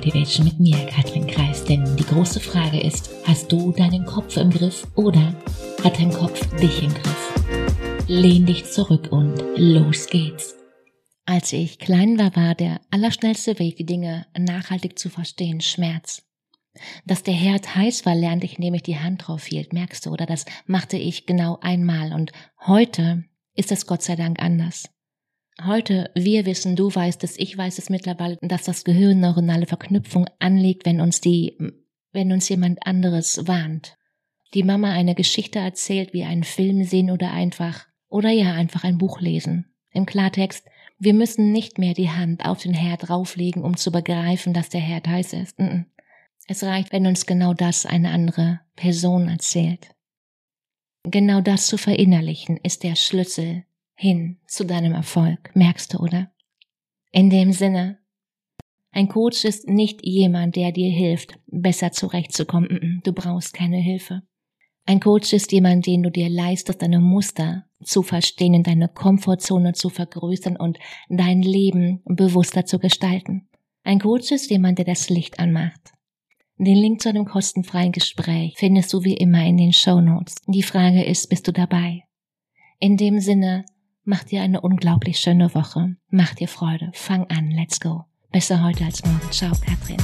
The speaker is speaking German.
Motivation mit mir, Katrin Kreis. Denn die große Frage ist, hast du deinen Kopf im Griff oder hat dein Kopf dich im Griff? Lehn dich zurück und los geht's. Als ich klein war, war der allerschnellste Weg, die Dinge nachhaltig zu verstehen, Schmerz. Dass der Herd heiß war, lernte ich, indem ich die Hand drauf hielt, merkst du, oder das machte ich genau einmal. Und heute ist es Gott sei Dank anders. Heute, wir wissen, du weißt es, ich weiß es mittlerweile, dass das Gehirn neuronale Verknüpfung anlegt, wenn uns die, wenn uns jemand anderes warnt. Die Mama eine Geschichte erzählt, wie einen Film sehen oder einfach, oder ja, einfach ein Buch lesen. Im Klartext, wir müssen nicht mehr die Hand auf den Herd rauflegen, um zu begreifen, dass der Herd heiß ist. Es reicht, wenn uns genau das eine andere Person erzählt. Genau das zu verinnerlichen ist der Schlüssel hin zu deinem Erfolg, merkst du, oder? In dem Sinne, ein Coach ist nicht jemand, der dir hilft, besser zurechtzukommen. Du brauchst keine Hilfe. Ein Coach ist jemand, den du dir leistest, deine Muster zu verstehen, deine Komfortzone zu vergrößern und dein Leben bewusster zu gestalten. Ein Coach ist jemand, der das Licht anmacht. Den Link zu einem kostenfreien Gespräch findest du wie immer in den Show Notes. Die Frage ist, bist du dabei? In dem Sinne, Mach dir eine unglaublich schöne Woche. Mach dir Freude. Fang an. Let's go. Besser heute als morgen. Ciao, Katrin.